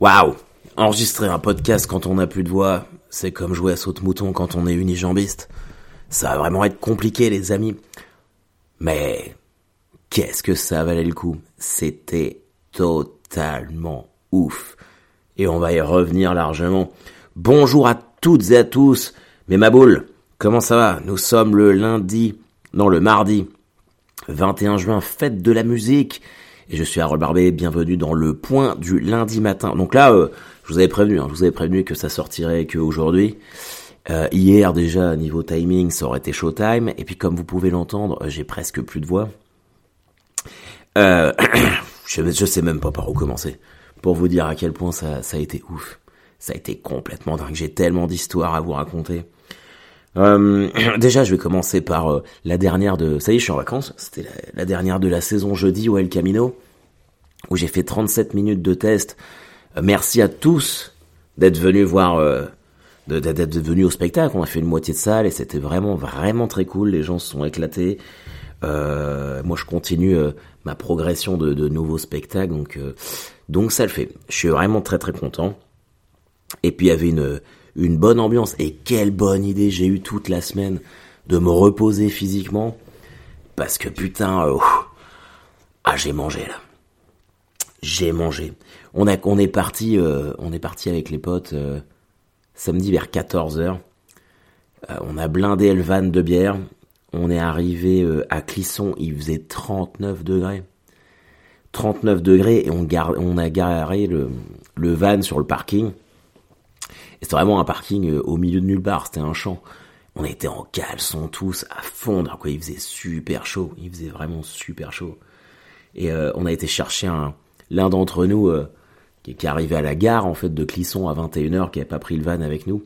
Waouh Enregistrer un podcast quand on n'a plus de voix, c'est comme jouer à saute-mouton quand on est unijambiste. Ça va vraiment être compliqué, les amis. Mais qu'est-ce que ça valait le coup? C'était totalement ouf. Et on va y revenir largement. Bonjour à toutes et à tous. Mais ma boule, comment ça va? Nous sommes le lundi, non le mardi, 21 juin, fête de la musique. Et je suis à Barbé, bienvenue dans le point du lundi matin. Donc là, euh, je vous avais prévenu, hein, je vous avais prévenu que ça sortirait qu'aujourd'hui. Euh, hier déjà, niveau timing, ça aurait été showtime. Et puis comme vous pouvez l'entendre, j'ai presque plus de voix. Euh, je, sais même pas par où commencer. Pour vous dire à quel point ça a été ouf. Ça a été complètement dingue. J'ai tellement d'histoires à vous raconter. Euh, déjà, je vais commencer par euh, la dernière de... Ça y est, je suis en vacances. C'était la, dernière de la saison jeudi au El Camino, où j'ai fait 37 minutes de test. Euh, merci à tous d'être venus voir... D'être venus au spectacle. On a fait une moitié de salle et c'était vraiment, vraiment très cool. Les gens se sont éclatés. moi, je continue ma progression de, de, nouveaux spectacles. Donc, donc, ça le fait. Je suis vraiment très, très content. Et puis, il y avait une une bonne ambiance. Et quelle bonne idée j'ai eu toute la semaine de me reposer physiquement. Parce que putain, euh, ah j'ai mangé là. J'ai mangé. On a, on est parti, euh, on est parti avec les potes euh, samedi vers 14 h on a blindé Elvan de bière. On est arrivé à Clisson, il faisait 39 degrés. 39 degrés et on, on a garé le, le van sur le parking. C'était vraiment un parking euh, au milieu de nulle part, c'était un champ. On était en caleçon tous à fondre, quoi. Il faisait super chaud, il faisait vraiment super chaud. Et euh, on a été chercher un l'un d'entre nous euh, qui, qui est arrivé à la gare en fait de Clisson à 21h, qui avait pas pris le van avec nous.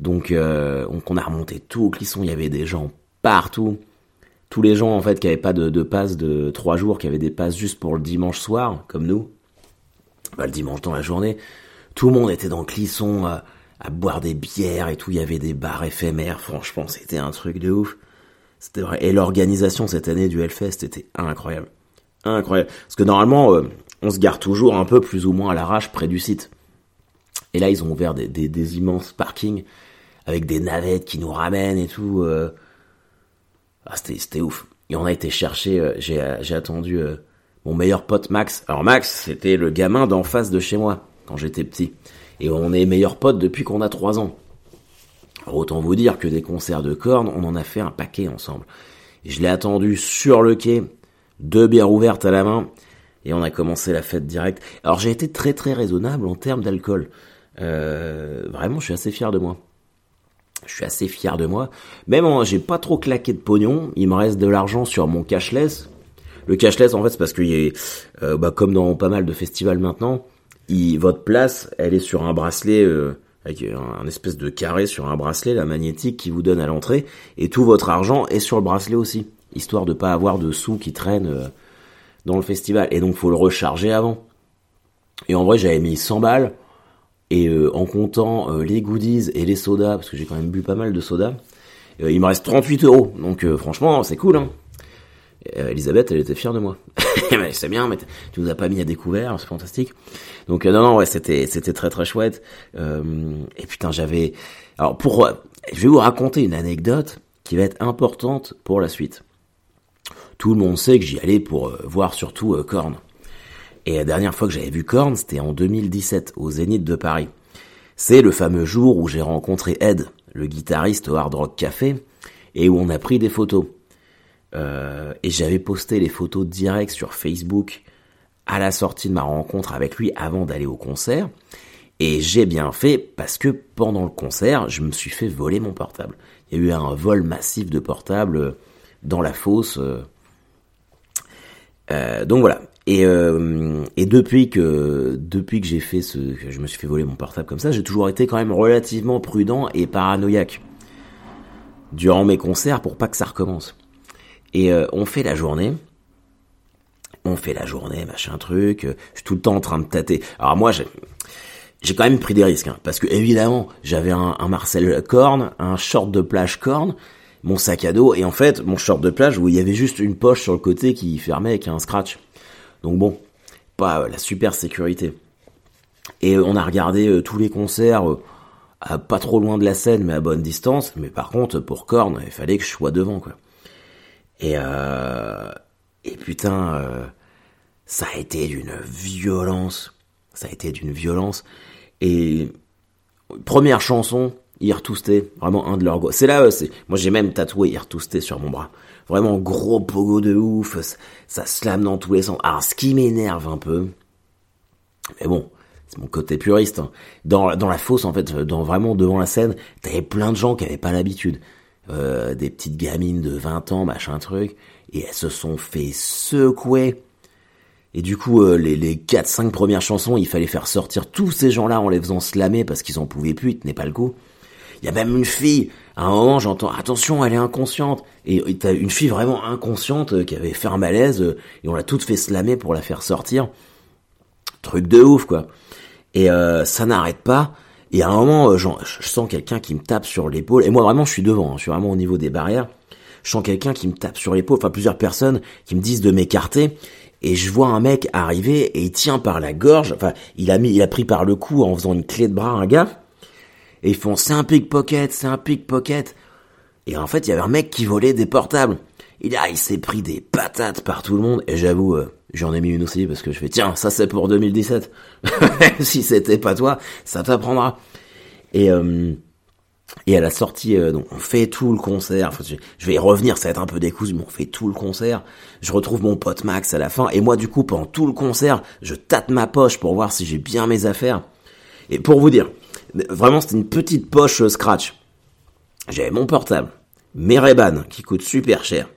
Donc, on, a remonté tout au Clisson, il y avait des gens partout. Tous les gens en fait qui avaient pas de, de passe de trois jours, qui avaient des passes juste pour le dimanche soir, comme nous. Bah, le dimanche dans la journée. Tout le monde était dans Clisson à, à, boire des bières et tout. Il y avait des bars éphémères. Franchement, c'était un truc de ouf. C'était vrai. Et l'organisation cette année du Hellfest était incroyable. Incroyable. Parce que normalement, euh, on se gare toujours un peu plus ou moins à l'arrache près du site. Et là, ils ont ouvert des, immenses parkings avec des navettes qui nous ramènent et tout. Euh... Ah, c'était ouf. Et on a été chercher, euh, j'ai attendu euh, mon meilleur pote Max. Alors Max, c'était le gamin d'en face de chez moi quand j'étais petit. Et on est meilleurs potes depuis qu'on a 3 ans. Autant vous dire que des concerts de cornes, on en a fait un paquet ensemble. Et je l'ai attendu sur le quai, deux bières ouvertes à la main, et on a commencé la fête directe. Alors j'ai été très très raisonnable en termes d'alcool. Euh, vraiment, je suis assez fier de moi. Je suis assez fier de moi. Même j'ai pas trop claqué de pognon. Il me reste de l'argent sur mon cashless. Le cashless, en fait, c'est parce a, euh, bah, comme dans pas mal de festivals maintenant, votre place, elle est sur un bracelet euh, avec un, espèce de carré sur un bracelet, la magnétique qui vous donne à l'entrée, et tout votre argent est sur le bracelet aussi, histoire de pas avoir de sous qui traînent euh, dans le festival. Et donc faut le recharger avant. Et en vrai, j'avais mis 100 balles, et euh, en comptant les goodies et les sodas, parce que j'ai quand même bu pas mal de sodas, il me reste 38 euros. Donc franchement, c'est cool, hein. Elisabeth, elle était fière de moi. c'est bien, mais tu nous as pas mis à découvert, c'est fantastique. Donc euh, non, non, ouais, c'était c'était très très chouette. Euh, et putain, j'avais. Alors pour, je vais vous raconter une anecdote qui va être importante pour la suite. Tout le monde sait que j'y allais pour euh, voir surtout euh, Korn. Et la dernière fois que j'avais vu Korn, c'était en 2017 au Zénith de Paris. C'est le fameux jour où j'ai rencontré Ed, le guitariste au Hard Rock Café, et où on a pris des photos. Euh, et j'avais posté les photos directes sur Facebook à la sortie de ma rencontre avec lui avant d'aller au concert. Et j'ai bien fait parce que pendant le concert, je me suis fait voler mon portable. Il y a eu un vol massif de portables dans la fosse. Euh, donc voilà. Et, euh, et depuis que depuis que j'ai fait ce, que je me suis fait voler mon portable comme ça, j'ai toujours été quand même relativement prudent et paranoïaque durant mes concerts pour pas que ça recommence. Et euh, on fait la journée. On fait la journée, machin truc. Je suis tout le temps en train de tâter. Alors moi, j'ai, quand même pris des risques, hein, parce que évidemment, j'avais un, Marcel Korn, un short de plage Korn, mon sac à dos, et en fait, mon short de plage où il y avait juste une poche sur le côté qui fermait avec un scratch. Donc bon, pas la super sécurité. Et on a regardé tous les concerts pas trop loin de la scène, mais à bonne distance. Mais par contre, pour Korn, il fallait que je sois devant, quoi. Et, euh, et putain, euh, ça a été d'une violence. Ça a été d'une violence. Et première chanson, Irtousté, vraiment un de leurs gros. C'est là, euh, c'est moi j'ai même tatoué Irtousté sur mon bras. Vraiment gros pogo de ouf, ça slame dans tous les sens. Alors ce qui m'énerve un peu, mais bon, c'est mon côté puriste. Hein. Dans, dans la fosse, en fait, dans vraiment devant la scène, t'avais plein de gens qui avaient pas l'habitude. Euh, des petites gamines de 20 ans, machin truc, et elles se sont fait secouer. Et du coup, euh, les, les 4-5 premières chansons, il fallait faire sortir tous ces gens-là en les faisant slammer parce qu'ils en pouvaient plus, ils tenaient pas le coup. Il y a même une fille, à un moment j'entends, attention, elle est inconsciente. Et t'as une fille vraiment inconsciente euh, qui avait fait un malaise, et on l'a toute fait slammer pour la faire sortir. Truc de ouf, quoi. Et ça n'arrête pas. Et à un moment, euh, je sens quelqu'un qui me tape sur l'épaule. Et moi, vraiment, je suis devant. Hein, je suis vraiment au niveau des barrières. Je sens quelqu'un qui me tape sur l'épaule. Enfin, plusieurs personnes qui me disent de m'écarter. Et je vois un mec arriver et il tient par la gorge. Enfin, il a mis, il a pris par le cou en faisant une clé de bras un gars. Et ils font, c'est un pickpocket, c'est un pickpocket. Et en fait, il y avait un mec qui volait des portables. Il, il s'est pris des patates par tout le monde. Et j'avoue, euh, J'en ai mis une aussi parce que je fais tiens ça c'est pour 2017. si c'était pas toi, ça t'apprendra. Et euh, et à la sortie, euh, donc on fait tout le concert. Je vais y revenir, ça va être un peu décousu, mais on fait tout le concert. Je retrouve mon pote Max à la fin, et moi du coup pendant tout le concert, je tâte ma poche pour voir si j'ai bien mes affaires. Et pour vous dire, vraiment c'était une petite poche euh, scratch. J'avais mon portable, mes ray qui coûtent super cher,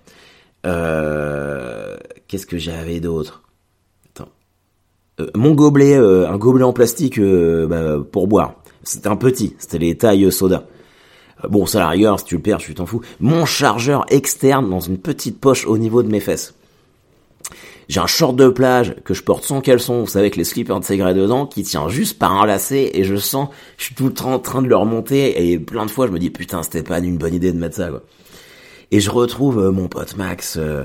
euh, Qu'est-ce que j'avais d'autre? Attends. Euh, mon gobelet, euh, un gobelet en plastique bah, pour boire. C'était un petit, c'était les tailles soda. Bon, ça la rigueur, si tu le perds, je t'en fous. Mon chargeur externe dans une petite poche au niveau de mes fesses. J'ai un short de plage que je porte sans caleçon, vous savez, avec les slippers intégrés dedans, qui tient juste par un lacet, et je sens, je suis tout le temps en train de le remonter, et plein de fois je me dis, putain, c'était pas une bonne idée de mettre ça, quoi. Et je retrouve euh, mon pote Max. Euh,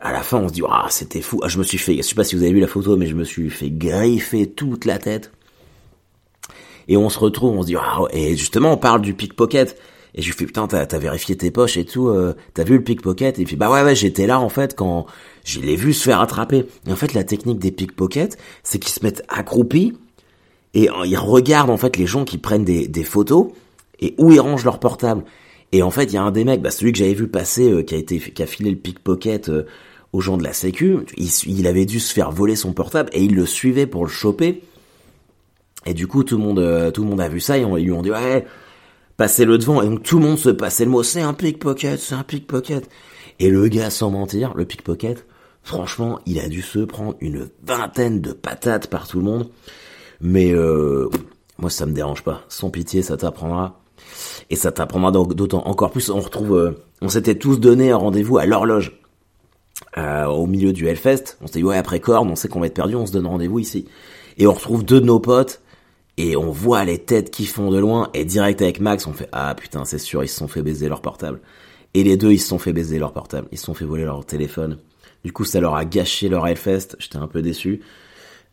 à la fin, on se dit, ah, c'était fou. Ah, je me suis fait, je sais pas si vous avez vu la photo, mais je me suis fait griffer toute la tête. Et on se retrouve, on se dit, ah, et justement, on parle du pickpocket. Et je lui fais, putain, t'as, vérifié tes poches et tout, euh, t'as vu le pickpocket? Et il fait, bah ouais, ouais, j'étais là, en fait, quand je l'ai vu se faire attraper. Et en fait, la technique des pickpockets, c'est qu'ils se mettent accroupis et ils regardent, en fait, les gens qui prennent des, des photos et où ils rangent leur portable. Et en fait, il y a un des mecs, bah, celui que j'avais vu passer, euh, qui a été, qui a filé le pickpocket euh, aux gens de la Sécu, il, avait dû se faire voler son portable et il le suivait pour le choper. Et du coup, tout le monde, euh, tout le monde a vu ça et on, lui ont dit ouais, passez le devant. Et donc tout le monde se passait le mot, c'est un pickpocket, c'est un pickpocket. Et le gars, sans mentir, le pickpocket, franchement, il a dû se prendre une vingtaine de patates par tout le monde. Mais euh, moi, ça me dérange pas. Sans pitié, ça t'apprendra et ça t'apprendra d'autant encore plus. On retrouve, euh, on s'était tous donné un rendez-vous à l'horloge euh, au milieu du Hellfest. On s'est dit ouais après Korn, on sait qu'on va être perdu, on se donne rendez-vous ici. Et on retrouve deux de nos potes et on voit les têtes qui font de loin et direct avec Max on fait ah putain c'est sûr ils se sont fait baiser leur portable. Et les deux ils se sont fait baiser leur portable, ils se sont fait voler leur téléphone. Du coup ça leur a gâché leur Hellfest, j'étais un peu déçu.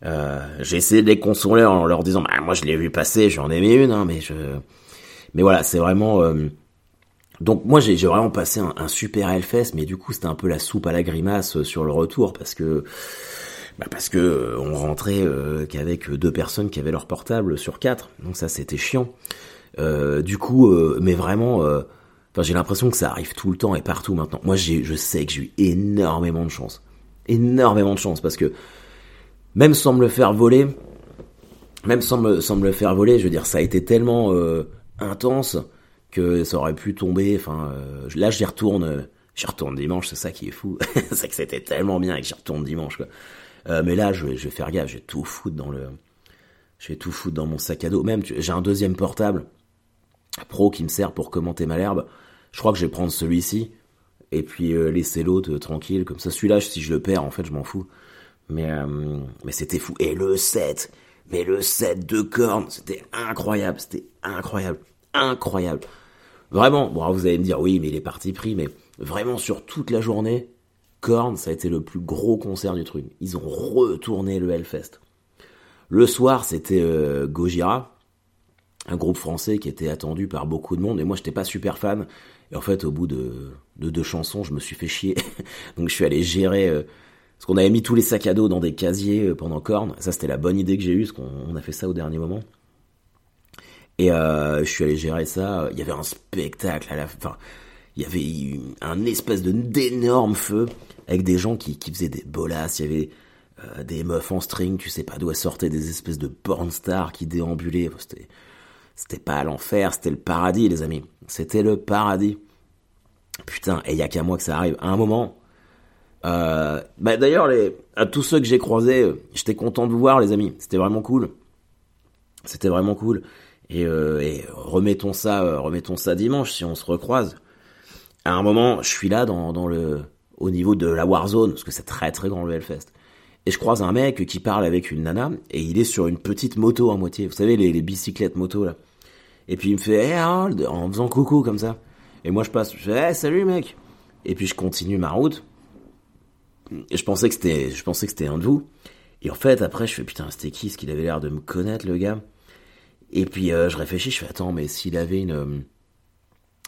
Euh, j'ai essayé de les consoler en leur disant bah moi je l'ai vu passer, j'en ai mis une hein, mais je mais voilà, c'est vraiment... Euh, donc moi j'ai vraiment passé un, super Hellfest, mais du coup c'était un peu la soupe à la grimace euh, sur le retour parce que bah parce que euh, on rentrait qu'avec deux personnes qui avaient leur portable sur quatre, donc ça c'était chiant. du coup, mais vraiment, enfin j'ai l'impression que ça arrive tout le temps et partout maintenant. Moi je sais que j'ai eu énormément de chance, énormément de chance parce que même sans me le faire voler, même sans me, sans me le faire voler, je veux dire ça a été tellement intense que ça aurait pu tomber. Enfin, euh, là, j'y retourne, euh, j'y retourne dimanche. C'est ça qui est fou, c'est que c'était tellement bien et que j'y retourne dimanche. Euh, mais là, je vais, faire gaffe. Je vais tout foutre dans le, je vais tout foutre dans mon sac à dos. Même, j'ai un deuxième portable pro qui me sert pour commenter ma l'herbe. Je crois que je vais prendre celui-ci et puis laisser l'autre tranquille. Comme ça, celui-là, si je le perds, en fait, je m'en fous. Mais, mais c'était fou. Et le 7, mais le set de cornes, c'était incroyable, c'était incroyable incroyable. Vraiment, bon, vous allez me dire, oui, mais il est parti pris, mais vraiment sur toute la journée, Korn, ça a été le plus gros concert du truc. Ils ont retourné le Hellfest. Le soir, c'était euh, Gojira, un groupe français qui était attendu par beaucoup de monde, et moi j'étais pas super fan. Et en fait, au bout de, deux chansons, je me suis fait chier. Donc je suis allé gérer... Euh, parce qu'on avait mis tous les sacs à dos dans des casiers euh, pendant Korn. Ça, c'était la bonne idée que j'ai eue, parce qu'on a fait ça au dernier moment. Et je suis allé gérer ça. Il y avait un spectacle à la fin. Il y avait un espèce d'énorme feu avec des gens qui, qui faisaient des bolasses. Il y avait euh, des meufs en string, tu sais pas d'où elles sortaient, des espèces de porn stars qui déambulaient. C'était, pas l'enfer, c'était le paradis, les amis. C'était le paradis. Putain, et il y a qu'à moi que ça arrive. À un moment, euh, bah d'ailleurs, à tous ceux que j'ai croisés, euh, j'étais content de vous voir, les amis. C'était vraiment cool. C'était vraiment cool. Et, et remettons ça, remettons ça dimanche si on se recroise. À un moment, je suis là dans, le, au niveau de la Warzone, parce que c'est très très grand le Hellfest et je croise un mec qui parle avec une nana et il est sur une petite moto à moitié. Vous savez les, bicyclettes moto là. Et puis il me fait hey en faisant coucou comme ça. Et moi je passe, je fais hey, salut mec. Et puis je continue ma route. Et je pensais que c'était je pensais que c'était un de vous. Et en fait après je fais putain c'était qui ce qu'il avait l'air de me connaître le gars? Et puis euh, je réfléchis, je fais attends mais s'il avait une euh,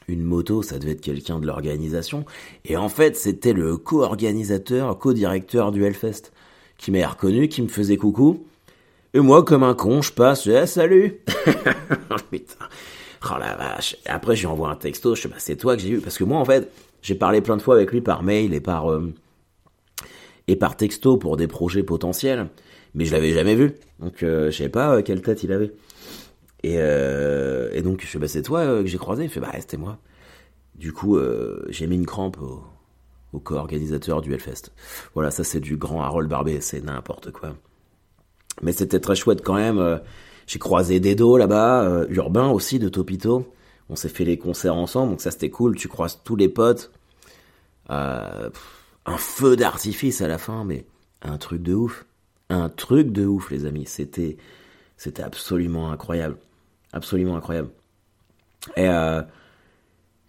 une moto, ça devait être quelqu'un de l'organisation. Et en fait, c'était le co-organisateur, co-directeur du Hellfest qui m'a reconnu, qui me faisait coucou. Et moi, comme un con, je passe, eh, salut Putain. Oh la vache. Après, je lui envoie un texto, je sais pas, c'est toi que j'ai eu. Parce que moi, en fait, j'ai parlé plein de fois avec lui par mail et par, euh, et par texto pour des projets potentiels. Mais je l'avais jamais vu. Donc, euh, je sais pas quelle tête il avait. Et, et donc, je sais, bah, c'est toi que j'ai croisé. Il fait, bah, c'était moi. Du coup, j'ai mis une crampe au, co-organisateur du Hellfest. Voilà, ça c'est du grand Harold Barbet, c'est n'importe quoi. Mais c'était très chouette quand même. Euh, j'ai croisé Dedo là-bas, euh, Urbain aussi de Topito. On s'est fait les concerts ensemble, donc ça c'était cool. Tu croises tous les potes. Euh, un feu d'artifice à la fin, mais un truc de ouf. Un truc de ouf, les amis. C'était, c'était absolument incroyable. Absolument incroyable. Et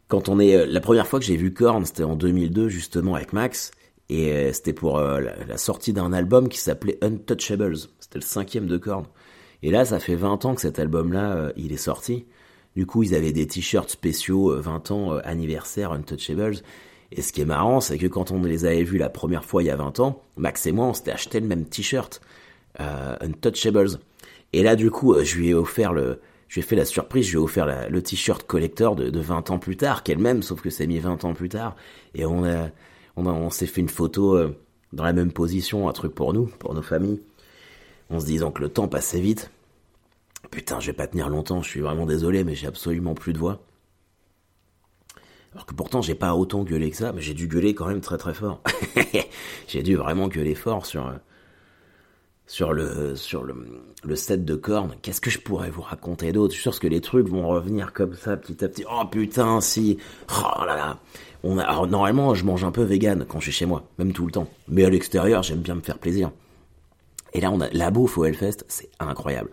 quand on est, euh, la première fois que j'ai vu Korn, c'était en 2002 justement avec Max, et euh, c'était pour euh, la, sortie d'un album qui s'appelait Untouchables. C'était le cinquième de Korn. Et là, ça fait 20 ans que cet album-là, il est sorti. Du coup, ils avaient des t-shirts spéciaux 20 ans anniversaire Untouchables. Et ce qui est marrant, c'est que quand on les avait vus la première fois il y a 20 ans, Max et moi, on s'était acheté le même t-shirt Untouchables. Et là, du coup, je lui ai offert le, je lui ai fait la surprise, je lui ai offert le t-shirt collector de, de, 20 ans plus tard, qu'elle-même, sauf que c'est mis 20 ans plus tard. Et on, a, on s'est fait une photo euh, dans la même position, un truc pour nous, pour nos familles, en se disant que le temps passait vite. Putain, je vais pas tenir longtemps, je suis vraiment désolé, mais j'ai absolument plus de voix. Alors que pourtant, j'ai pas autant gueulé que ça, mais j'ai dû gueuler quand même très très fort. j'ai dû vraiment gueuler fort sur, euh, sur le sur le, le set de cornes, qu'est-ce que je pourrais vous raconter d'autre? Je suis sûr que les trucs vont revenir comme ça petit à petit. Oh putain, si. Oh là là. On a, alors, normalement, je mange un peu vegan quand je suis chez moi, même tout le temps. Mais à l'extérieur, j'aime bien me faire plaisir. Et là, on a la bouffe au Hellfest, c'est incroyable.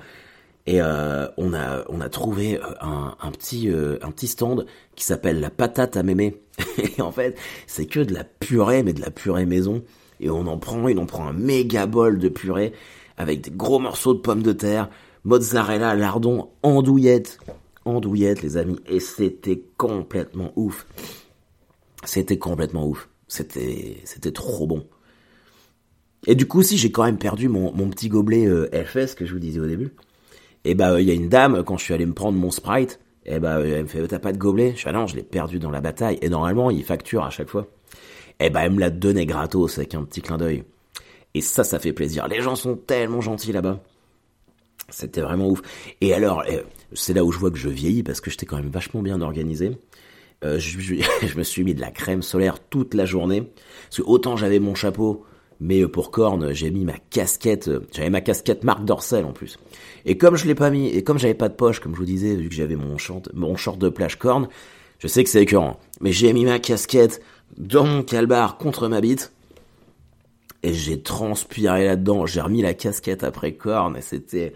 Et euh, on a on a trouvé euh, un, un petit euh, un petit stand qui s'appelle la patate à mémé. et en fait, c'est que de la purée, mais de la purée maison et on en prend, il en prend un méga bol de purée avec des gros morceaux de pommes de terre, mozzarella, lardon, andouillette, andouillette les amis, et c'était complètement ouf. C'était complètement ouf. C'était, c'était trop bon. Et du coup, si j'ai quand même perdu mon, mon petit gobelet euh, FS que je vous disais au début, et bah il y a une dame quand je suis allé me prendre mon Sprite, et bah elle me fait t'as pas de gobelet? Je fais ah non, je l'ai perdu dans la bataille. Et normalement, il facture à chaque fois eh ben elle me l'a donné gratos avec un petit clin d'œil. Et ça, ça fait plaisir. Les gens sont tellement gentils là-bas. C'était vraiment ouf. Et alors, eh, c'est là où je vois que je vieillis parce que j'étais quand même vachement bien organisé. Euh, je, me suis mis de la crème solaire toute la journée. Parce que autant j'avais mon chapeau, mais pour corne, j'ai mis ma casquette. J'avais ma casquette Marc Dorcel en plus. Et comme je l'ai pas mis, et comme j'avais pas de poche, comme je vous disais, vu que j'avais mon short, mon short de plage corne, je sais que c'est écœurant. Mais j'ai mis ma casquette dans mon calbar contre ma bite. Et j'ai transpiré là-dedans. J'ai remis la casquette après corne et c'était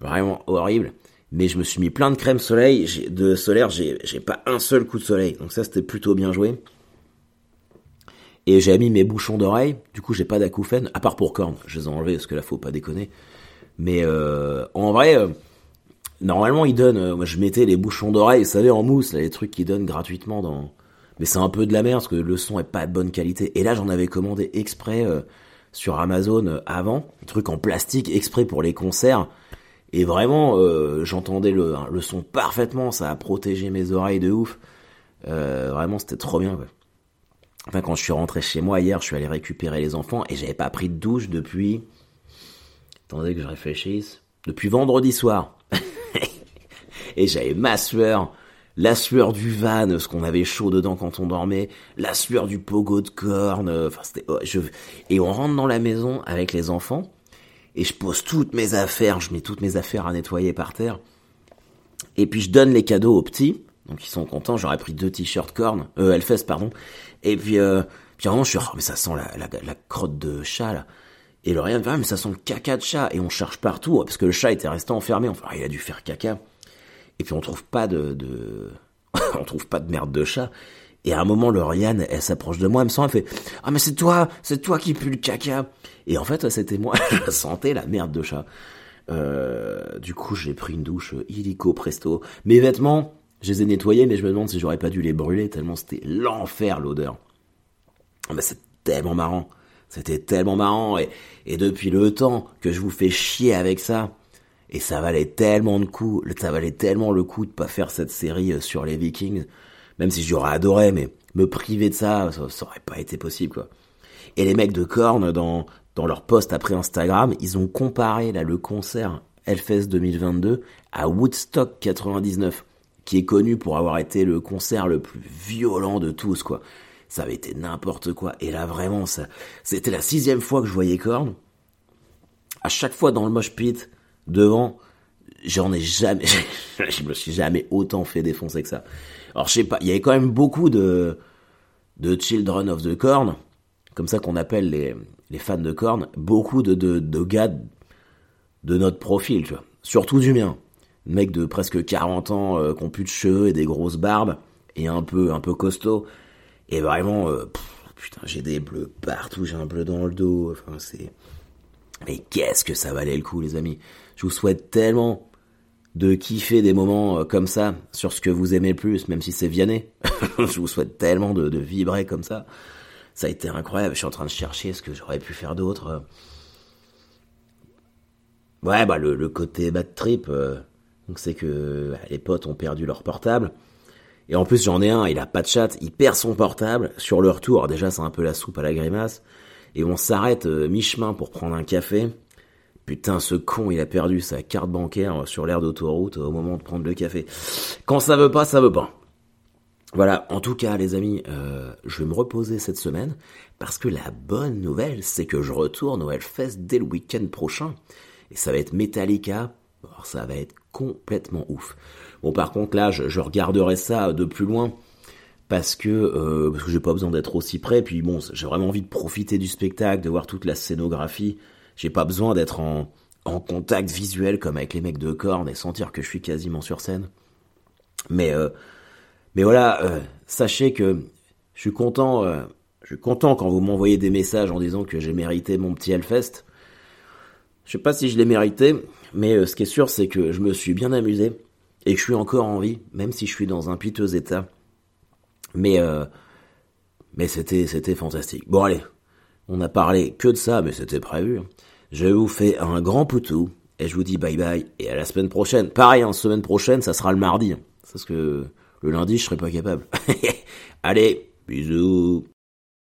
vraiment horrible. Mais je me suis mis plein de crème soleil, de solaire, j'ai, pas un seul coup de soleil. Donc ça, c'était plutôt bien joué. Et j'ai mis mes bouchons d'oreille. Du coup, j'ai pas d'acouphènes, à part pour corne. Je les ai enlevés parce que là, faut pas déconner. Mais euh, en vrai, euh, normalement, ils donnent. euh, moi, je mettais les bouchons d'oreille, vous savez, en mousse, les trucs qu'ils donnent gratuitement dans. Mais c'est un peu de la merde parce que le son est pas de bonne qualité. Et là, j'en avais commandé exprès euh, sur Amazon euh, avant, un truc en plastique exprès pour les concerts. Et vraiment, euh, j'entendais le, le son parfaitement, ça a protégé mes oreilles de ouf. Vraiment, c'était trop bien. Enfin, quand je suis rentré chez moi hier, je suis allé récupérer les enfants et j'avais pas pris de douche depuis. Attendez que je réfléchisse. Depuis vendredi soir. et j'avais ma sueur, la sueur du van, ce qu'on avait chaud dedans quand on dormait, la sueur du pogo de corne. Enfin, c'était. oh, je... Et on rentre dans la maison avec les enfants et je pose toutes mes affaires, je mets toutes mes affaires à nettoyer par terre. Et puis je donne les cadeaux aux petits, donc ils sont contents. J'aurais pris deux t-shirts cornes, euh, Hellfest pardon. Et puis, euh, puis vraiment je suis, oh, mais ça sent la, la, la crotte de chat là. Et le rien me ah, mais ça sent le caca de chat. Et on cherche partout parce que le chat était resté enfermé. Enfin, il a dû faire caca. Et puis on trouve pas de, on trouve pas de merde de chat. Et à un moment, Lauriane, elle s'approche de moi, elle me sent, elle fait Ah, mais c'est toi, c'est toi qui pue le caca. Et en fait, c'était moi, je sentais la merde de chat. Euh, du coup, j'ai pris une douche euh, illico presto. Mes vêtements, je les ai nettoyés, mais je me demande si j'aurais pas dû les brûler, tellement c'était l'enfer l'odeur. Ah, Mais c'est tellement marrant. C'était tellement marrant. Et depuis le temps que je vous fais chier avec ça, et ça valait tellement de coups, ça valait tellement le coup de pas faire cette série euh, sur les Vikings, même si j'aurais adoré, mais me priver de ça, ça, ça aurait pas été possible, quoi. Et les mecs de Korn, dans, dans leur post après Instagram, ils ont comparé, là, le concert Hellfest 2022 à Woodstock 99, qui est connu pour avoir été le concert le plus violent de tous, quoi. Ça avait été n'importe quoi. Et là, vraiment, ça, c'était la sixième fois que je voyais Korn. À chaque fois dans le mosh pit, devant, j'en ai jamais, je me suis jamais autant fait défoncer que ça. Alors, je sais pas, il y avait quand même beaucoup de, de Children of the Corn, comme ça qu'on appelle les, les fans de Korn, beaucoup de, de, de gars de notre profil, tu vois. Surtout du mien. Mec de presque 40 ans, euh, qui ont plus de cheveux et des grosses barbes, et un peu, un peu costaud. Et vraiment, euh, putain, j'ai des bleus partout, j'ai un bleu dans le dos, enfin, c'est... Mais qu'est-ce que ça valait le coup, les amis. Je vous souhaite tellement de kiffer des moments euh, comme ça, sur ce que vous aimez le plus, même si c'est Vianney. je vous souhaite tellement de, vibrer comme ça. Ça a été incroyable. Je suis en train de chercher ce que j'aurais pu faire d'autre. Ouais, bah le, côté bad trip, euh, c'est que bah, les potes ont perdu leur portable. Et en plus j'en ai un, il a pas de chat, il perd son portable sur le retour. Déjà c'est un peu la soupe à la grimace. Et on s'arrête euh, mi-chemin pour prendre un café. Putain, ce con, il a perdu sa carte bancaire sur l'aire d'autoroute au moment de prendre le café. Quand ça veut pas, ça veut pas. Voilà, en tout cas les amis, euh, je vais me reposer cette semaine parce que la bonne nouvelle, c'est que je retourne au Hellfest dès le week-end prochain. Et ça va être Metallica, alors ça va être complètement ouf. Bon par contre là, je, je regarderai ça de plus loin parce que euh, parce que j'ai pas besoin d'être aussi près. Puis bon, j'ai vraiment envie de profiter du spectacle, de voir toute la scénographie. J'ai pas besoin d'être en, en contact visuel comme avec les mecs de Korn et sentir que je suis quasiment sur scène. Mais euh, mais voilà, euh, sachez que je suis content. euh, je suis content quand vous m'envoyez des messages en disant que j'ai mérité mon petit Hellfest. Je sais pas si je l'ai mérité, mais euh, ce qui est sûr, c'est que je me suis bien amusé et que je suis encore en vie, même si je suis dans un piteux état. Mais euh, mais c'était c'était fantastique. Bon allez, on a parlé que de ça, mais c'était prévu. Je vous fais un grand poutou et je vous dis bye bye et à la semaine prochaine. Pareil, en semaine prochaine, ça sera le mardi, parce que le lundi, je serai pas capable. allez, bisous.